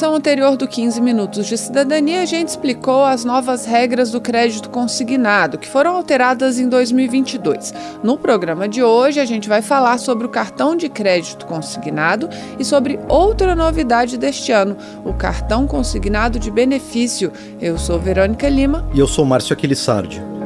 Edição anterior do 15 Minutos de Cidadania, a gente explicou as novas regras do crédito consignado, que foram alteradas em 2022. No programa de hoje, a gente vai falar sobre o cartão de crédito consignado e sobre outra novidade deste ano, o cartão consignado de benefício. Eu sou Verônica Lima. E eu sou Márcio Aquilissardi.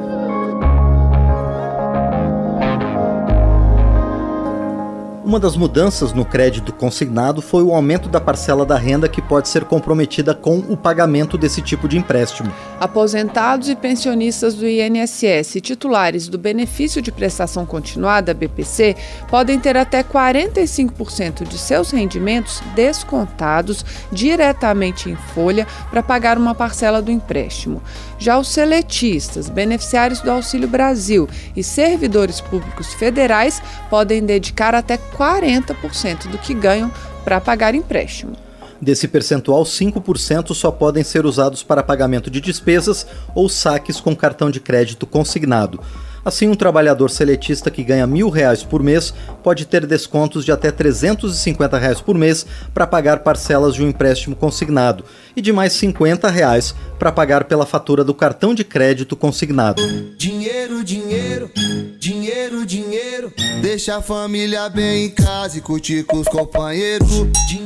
Uma das mudanças no crédito consignado foi o aumento da parcela da renda que pode ser comprometida com o pagamento desse tipo de empréstimo. Aposentados e pensionistas do INSS e titulares do benefício de prestação continuada, BPC, podem ter até 45% de seus rendimentos descontados diretamente em folha para pagar uma parcela do empréstimo. Já os seletistas, beneficiários do Auxílio Brasil e servidores públicos federais podem dedicar até 40% do que ganham para pagar empréstimo. Desse percentual, 5% só podem ser usados para pagamento de despesas ou saques com cartão de crédito consignado. Assim, um trabalhador seletista que ganha mil reais por mês pode ter descontos de até 350 reais por mês para pagar parcelas de um empréstimo consignado e de mais 50 reais para pagar pela fatura do cartão de crédito consignado. Dinheiro, dinheiro, dinheiro, dinheiro, deixa a família bem em casa e curtir com os companheiros.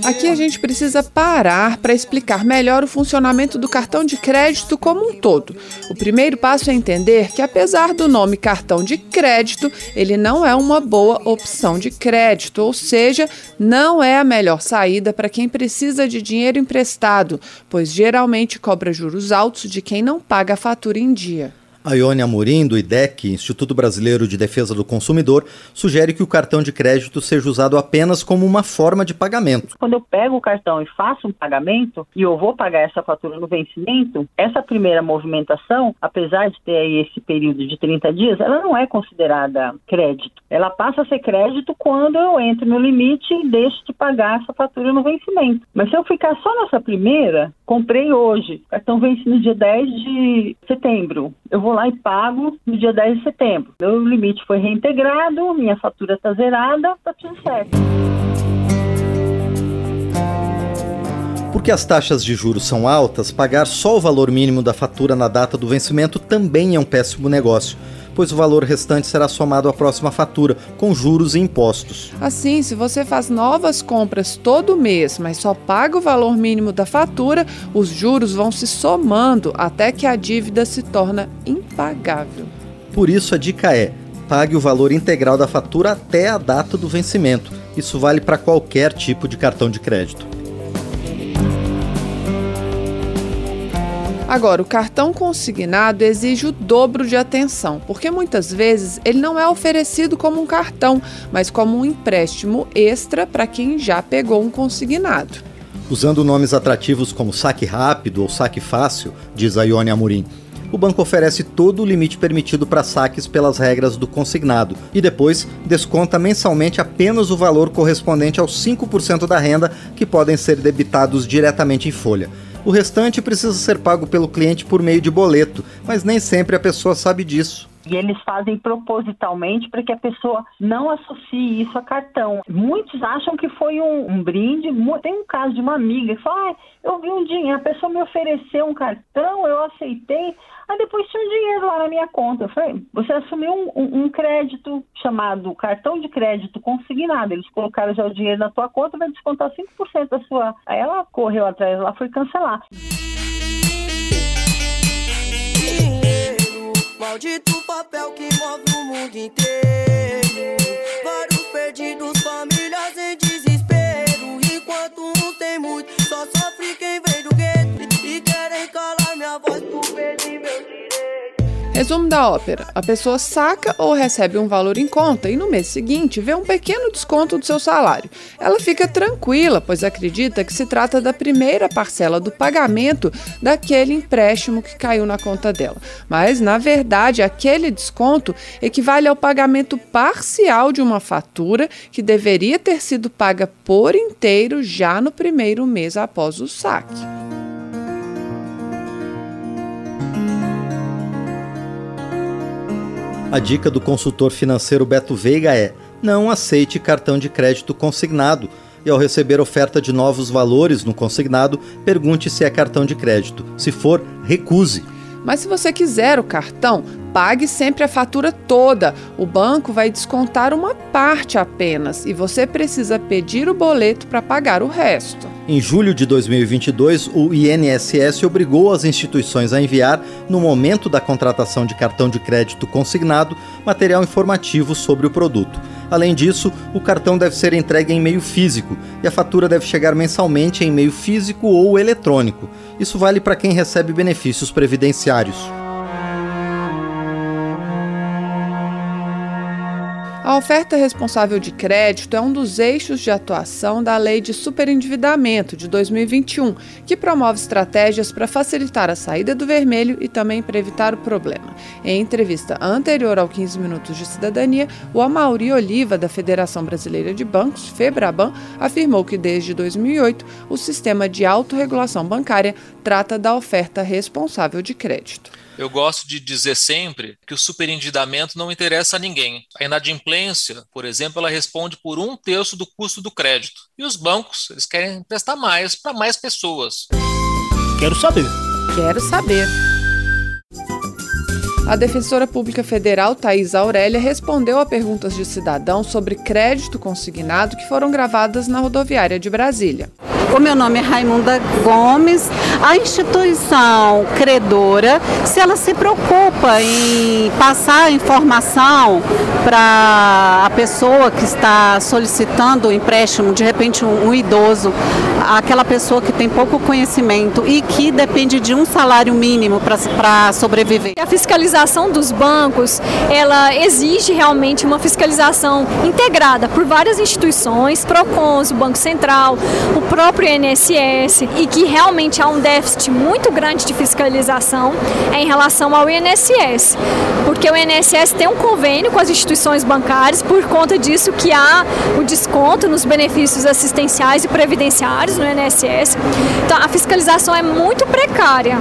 Aqui a gente precisa parar para explicar melhor o funcionamento do cartão de crédito como um todo. O primeiro passo é entender que, apesar do nome cartão de crédito, ele não é uma boa opção de crédito, ou seja, não é a melhor saída para quem precisa de dinheiro emprestado, pois geralmente cobra juros altos de quem não paga a fatura em dia. A Ione Amorim, do IDEC, Instituto Brasileiro de Defesa do Consumidor, sugere que o cartão de crédito seja usado apenas como uma forma de pagamento. Quando eu pego o cartão e faço um pagamento e eu vou pagar essa fatura no vencimento, essa primeira movimentação, apesar de ter aí esse período de 30 dias, ela não é considerada crédito. Ela passa a ser crédito quando eu entro no limite e deixo de pagar essa fatura no vencimento. Mas se eu ficar só nessa primeira, comprei hoje, cartão vence no dia 10 de setembro, eu vou lá e pago no dia 10 de setembro. Meu limite foi reintegrado, minha fatura está zerada, está tudo certo. Porque as taxas de juros são altas, pagar só o valor mínimo da fatura na data do vencimento também é um péssimo negócio pois o valor restante será somado à próxima fatura, com juros e impostos. Assim, se você faz novas compras todo mês, mas só paga o valor mínimo da fatura, os juros vão se somando até que a dívida se torna impagável. Por isso, a dica é: pague o valor integral da fatura até a data do vencimento. Isso vale para qualquer tipo de cartão de crédito. Agora, o cartão consignado exige o dobro de atenção, porque muitas vezes ele não é oferecido como um cartão, mas como um empréstimo extra para quem já pegou um consignado. Usando nomes atrativos como saque rápido ou saque fácil, diz a Ione Amorim, o banco oferece todo o limite permitido para saques pelas regras do consignado e depois desconta mensalmente apenas o valor correspondente aos 5% da renda que podem ser debitados diretamente em folha. O restante precisa ser pago pelo cliente por meio de boleto, mas nem sempre a pessoa sabe disso. E eles fazem propositalmente para que a pessoa não associe isso a cartão. Muitos acham que foi um, um brinde. Tem um caso de uma amiga que fala: ah, eu vi um dinheiro, a pessoa me ofereceu um cartão, eu aceitei. Aí depois tinha um dinheiro lá na minha conta. Eu falei, você assumiu um, um, um, crédito chamado cartão de crédito consignado. Eles colocaram já o dinheiro na tua conta, vai descontar 5% da sua. Aí ela correu atrás lá, foi cancelar. Maldito papel que move o mundo inteiro. Vários perdidos, famílias Resumo da ópera: a pessoa saca ou recebe um valor em conta e no mês seguinte vê um pequeno desconto do seu salário. Ela fica tranquila, pois acredita que se trata da primeira parcela do pagamento daquele empréstimo que caiu na conta dela. Mas, na verdade, aquele desconto equivale ao pagamento parcial de uma fatura que deveria ter sido paga por inteiro já no primeiro mês após o saque. A dica do consultor financeiro Beto Veiga é: não aceite cartão de crédito consignado. E ao receber oferta de novos valores no consignado, pergunte se é cartão de crédito. Se for, recuse. Mas se você quiser o cartão, pague sempre a fatura toda. O banco vai descontar uma parte apenas e você precisa pedir o boleto para pagar o resto. Em julho de 2022, o INSS obrigou as instituições a enviar, no momento da contratação de cartão de crédito consignado, material informativo sobre o produto. Além disso, o cartão deve ser entregue em meio físico e a fatura deve chegar mensalmente em meio físico ou eletrônico. Isso vale para quem recebe benefícios previdenciários. A oferta responsável de crédito é um dos eixos de atuação da Lei de Superendividamento de 2021, que promove estratégias para facilitar a saída do vermelho e também para evitar o problema. Em entrevista anterior ao 15 Minutos de Cidadania, o Amauri Oliva, da Federação Brasileira de Bancos, FEBRABAN, afirmou que desde 2008 o sistema de autorregulação bancária trata da oferta responsável de crédito. Eu gosto de dizer sempre que o superendividamento não interessa a ninguém. A inadimplência, por exemplo, ela responde por um terço do custo do crédito. E os bancos, eles querem emprestar mais para mais pessoas. Quero saber. Quero saber. A defensora pública federal Thais Aurélia respondeu a perguntas de cidadãos sobre crédito consignado que foram gravadas na rodoviária de Brasília. O meu nome é Raimunda Gomes. A instituição credora, se ela se preocupa em passar informação para a pessoa que está solicitando o empréstimo, de repente um, um idoso, aquela pessoa que tem pouco conhecimento e que depende de um salário mínimo para sobreviver. A fiscalização dos bancos, ela exige realmente uma fiscalização integrada por várias instituições, PROCONs, o Banco Central, o próprio INSS, e que realmente há um déficit muito grande de fiscalização é em relação ao INSS, porque o INSS tem um convênio com as instituições bancárias, por conta disso que há o desconto nos benefícios assistenciais e previdenciários no INSS. Então a fiscalização é muito precária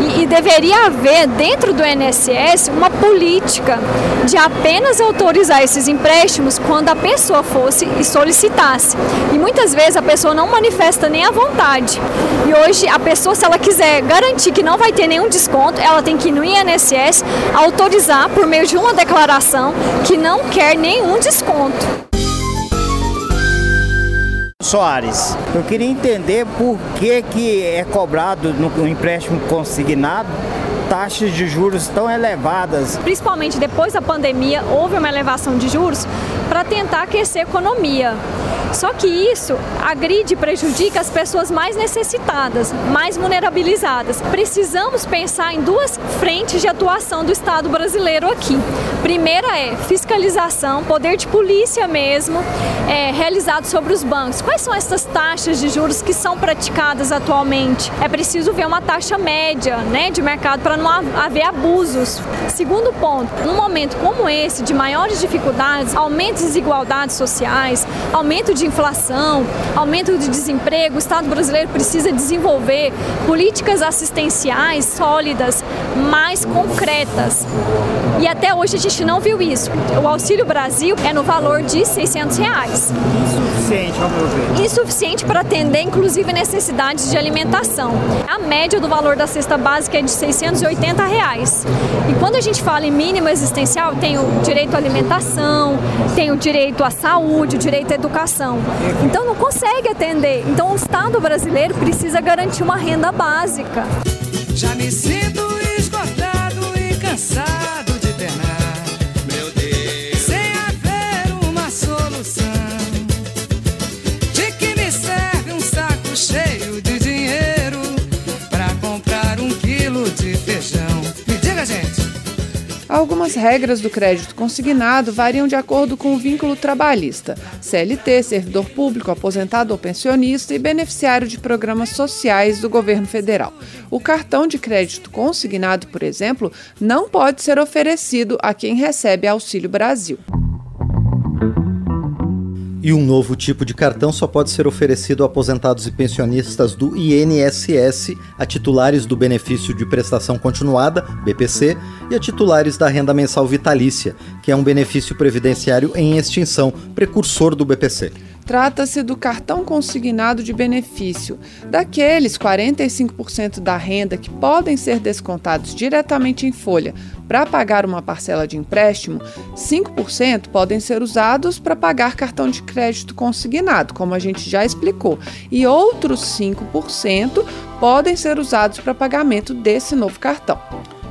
e, e deveria haver dentro do INSS uma política de apenas autorizar esses empréstimos quando a pessoa fosse e solicitasse. E muitas vezes a pessoa não manifesta nem a vontade. E hoje a pessoa, se ela quiser garantir que não vai ter nenhum desconto, ela tem que ir no INSS autorizar por meio de uma declaração que não quer nenhum desconto. Soares, eu queria entender por que, que é cobrado no empréstimo consignado taxas de juros tão elevadas. Principalmente depois da pandemia, houve uma elevação de juros para tentar aquecer a economia. Só que isso agride e prejudica as pessoas mais necessitadas, mais vulnerabilizadas. Precisamos pensar em duas frentes de atuação do Estado brasileiro aqui. Primeira é fiscalização, poder de polícia mesmo, é, realizado sobre os bancos. Quais são essas taxas de juros que são praticadas atualmente? É preciso ver uma taxa média né, de mercado para não haver abusos. Segundo ponto, num momento como esse, de maiores dificuldades, aumento de desigualdades sociais, aumento de inflação, aumento de desemprego, o Estado brasileiro precisa desenvolver políticas assistenciais sólidas, mais concretas. E até hoje a gente não viu isso. O Auxílio Brasil é no valor de 600 reais. Insuficiente, ao meu ver. Insuficiente para atender, inclusive, necessidades de alimentação. A média do valor da cesta básica é de 680 reais. E quando a gente fala em mínimo existencial, tem o direito à alimentação, tem o direito à saúde, o direito à educação. Então não consegue atender. Então o Estado brasileiro precisa garantir uma renda básica. Já me sinto cheio de dinheiro pra comprar um quilo de feijão? Me diga, gente. Algumas regras do crédito consignado variam de acordo com o vínculo trabalhista: CLT, servidor público, aposentado ou pensionista e beneficiário de programas sociais do governo federal. O cartão de crédito consignado, por exemplo, não pode ser oferecido a quem recebe Auxílio Brasil. E um novo tipo de cartão só pode ser oferecido a aposentados e pensionistas do INSS, a titulares do benefício de prestação continuada, BPC, e a titulares da renda mensal vitalícia, que é um benefício previdenciário em extinção, precursor do BPC. Trata-se do cartão consignado de benefício, daqueles 45% da renda que podem ser descontados diretamente em folha para pagar uma parcela de empréstimo, 5% podem ser usados para pagar cartão de crédito consignado, como a gente já explicou, e outros 5% podem ser usados para pagamento desse novo cartão.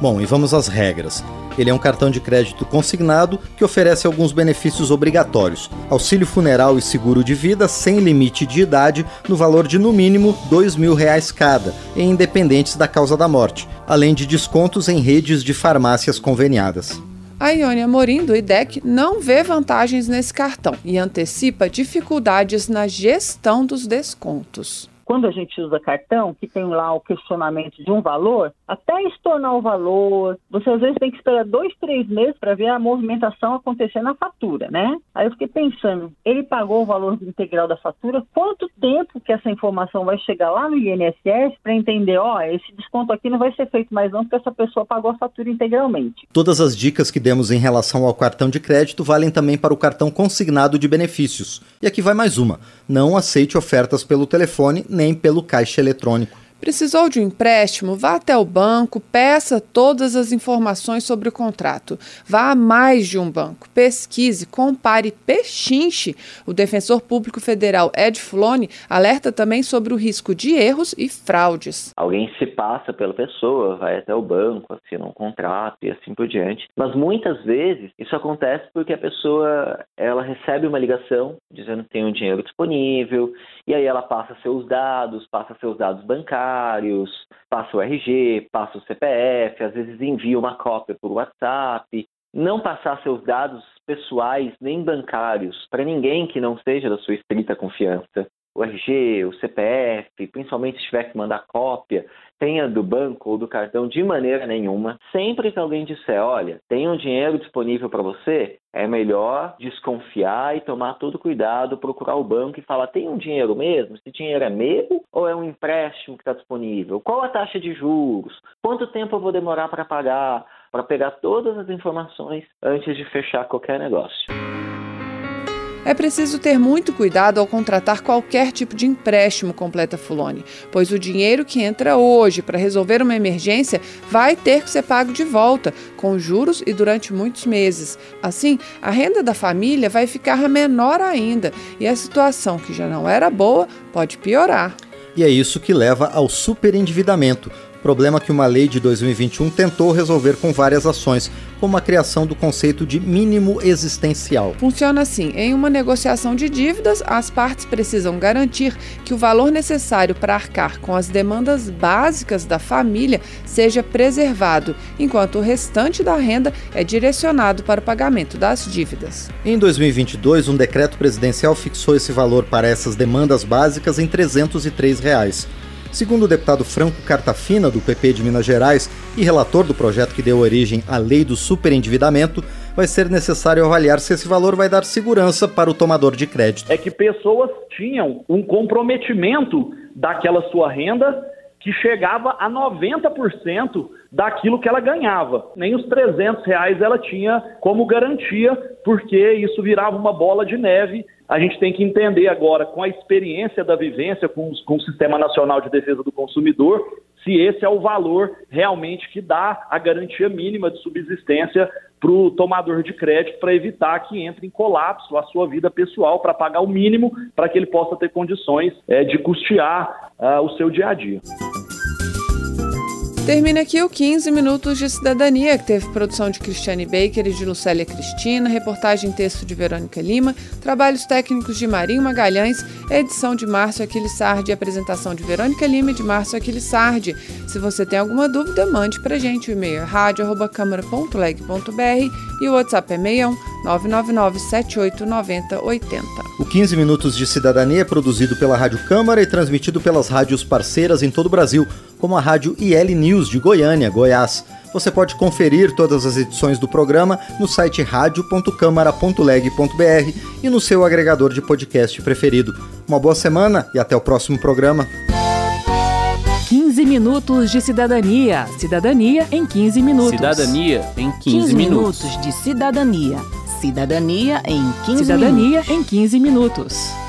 Bom, e vamos às regras. Ele é um cartão de crédito consignado que oferece alguns benefícios obrigatórios: auxílio funeral e seguro de vida sem limite de idade, no valor de no mínimo 2 mil reais cada, e independentes da causa da morte, além de descontos em redes de farmácias conveniadas. A Iônia Morim, do IDEC, não vê vantagens nesse cartão e antecipa dificuldades na gestão dos descontos quando a gente usa cartão, que tem lá o questionamento de um valor, até estornar o valor, você às vezes tem que esperar dois, três meses para ver a movimentação acontecer na fatura, né? Aí eu fiquei pensando, ele pagou o valor integral da fatura, quanto tempo que essa informação vai chegar lá no INSS para entender, ó, esse desconto aqui não vai ser feito mais não, porque essa pessoa pagou a fatura integralmente. Todas as dicas que demos em relação ao cartão de crédito valem também para o cartão consignado de benefícios. E aqui vai mais uma: não aceite ofertas pelo telefone nem pelo caixa eletrônico. Precisou de um empréstimo? Vá até o banco, peça todas as informações sobre o contrato. Vá a mais de um banco, pesquise, compare, pechinche. O defensor público federal Ed Flone alerta também sobre o risco de erros e fraudes. Alguém se passa pela pessoa, vai até o banco, assina um contrato e assim por diante. Mas muitas vezes isso acontece porque a pessoa ela recebe uma ligação dizendo que tem um dinheiro disponível e aí ela passa seus dados, passa seus dados bancários bancários, passa o RG, passa o CPF, às vezes envia uma cópia por WhatsApp. Não passar seus dados pessoais nem bancários para ninguém que não seja da sua estrita confiança o RG, o CPF, principalmente se tiver que mandar cópia, tenha do banco ou do cartão de maneira nenhuma. Sempre que alguém disser, olha, tem um dinheiro disponível para você, é melhor desconfiar e tomar todo cuidado, procurar o banco e falar, tem um dinheiro mesmo? Esse dinheiro é meu ou é um empréstimo que está disponível? Qual a taxa de juros? Quanto tempo eu vou demorar para pagar? Para pegar todas as informações antes de fechar qualquer negócio. É preciso ter muito cuidado ao contratar qualquer tipo de empréstimo, completa Fulone, pois o dinheiro que entra hoje para resolver uma emergência vai ter que ser pago de volta, com juros e durante muitos meses. Assim, a renda da família vai ficar menor ainda e a situação, que já não era boa, pode piorar. E é isso que leva ao superendividamento, problema que uma lei de 2021 tentou resolver com várias ações, como a criação do conceito de mínimo existencial. Funciona assim: em uma negociação de dívidas, as partes precisam garantir que o valor necessário para arcar com as demandas básicas da família seja preservado, enquanto o restante da renda é direcionado para o pagamento das dívidas. Em 2022, um decreto presidencial fixou esse valor para essas demandas básicas em 303 reais. Segundo o deputado Franco Cartafina, do PP de Minas Gerais, e relator do projeto que deu origem à lei do superendividamento, vai ser necessário avaliar se esse valor vai dar segurança para o tomador de crédito. É que pessoas tinham um comprometimento daquela sua renda que chegava a 90% daquilo que ela ganhava. Nem os 300 reais ela tinha como garantia, porque isso virava uma bola de neve a gente tem que entender agora, com a experiência da vivência com, com, o Sistema Nacional de Defesa do Consumidor, se esse é o valor realmente que dá a garantia mínima de subsistência para o tomador de crédito para evitar que entre em colapso a sua vida pessoal, para pagar o mínimo para que ele possa ter condições é, de custear uh, o seu dia a dia. Termina aqui o 15 Minutos de Cidadania, que teve produção de Cristiane Baker e de Lucélia Cristina, reportagem e texto de Verônica Lima, trabalhos técnicos de Marinho Magalhães, edição de Márcio Aquilissardi e apresentação de Verônica Lima e de Márcio Aquilissardi. Se você tem alguma dúvida, mande pra gente. O e-mail é rádio.câmara.leg.br e o WhatsApp é 61 999 789080. O 15 Minutos de Cidadania é produzido pela Rádio Câmara e transmitido pelas rádios parceiras em todo o Brasil, como a Rádio IL News de Goiânia, Goiás. Você pode conferir todas as edições do programa no site radio.câmara.leg.br e no seu agregador de podcast preferido. Uma boa semana e até o próximo programa. 15 minutos de cidadania. Cidadania em 15 minutos. Cidadania em 15, 15 minutos. minutos de cidadania. Cidadania em 15 Cidadania minutos. em 15 minutos.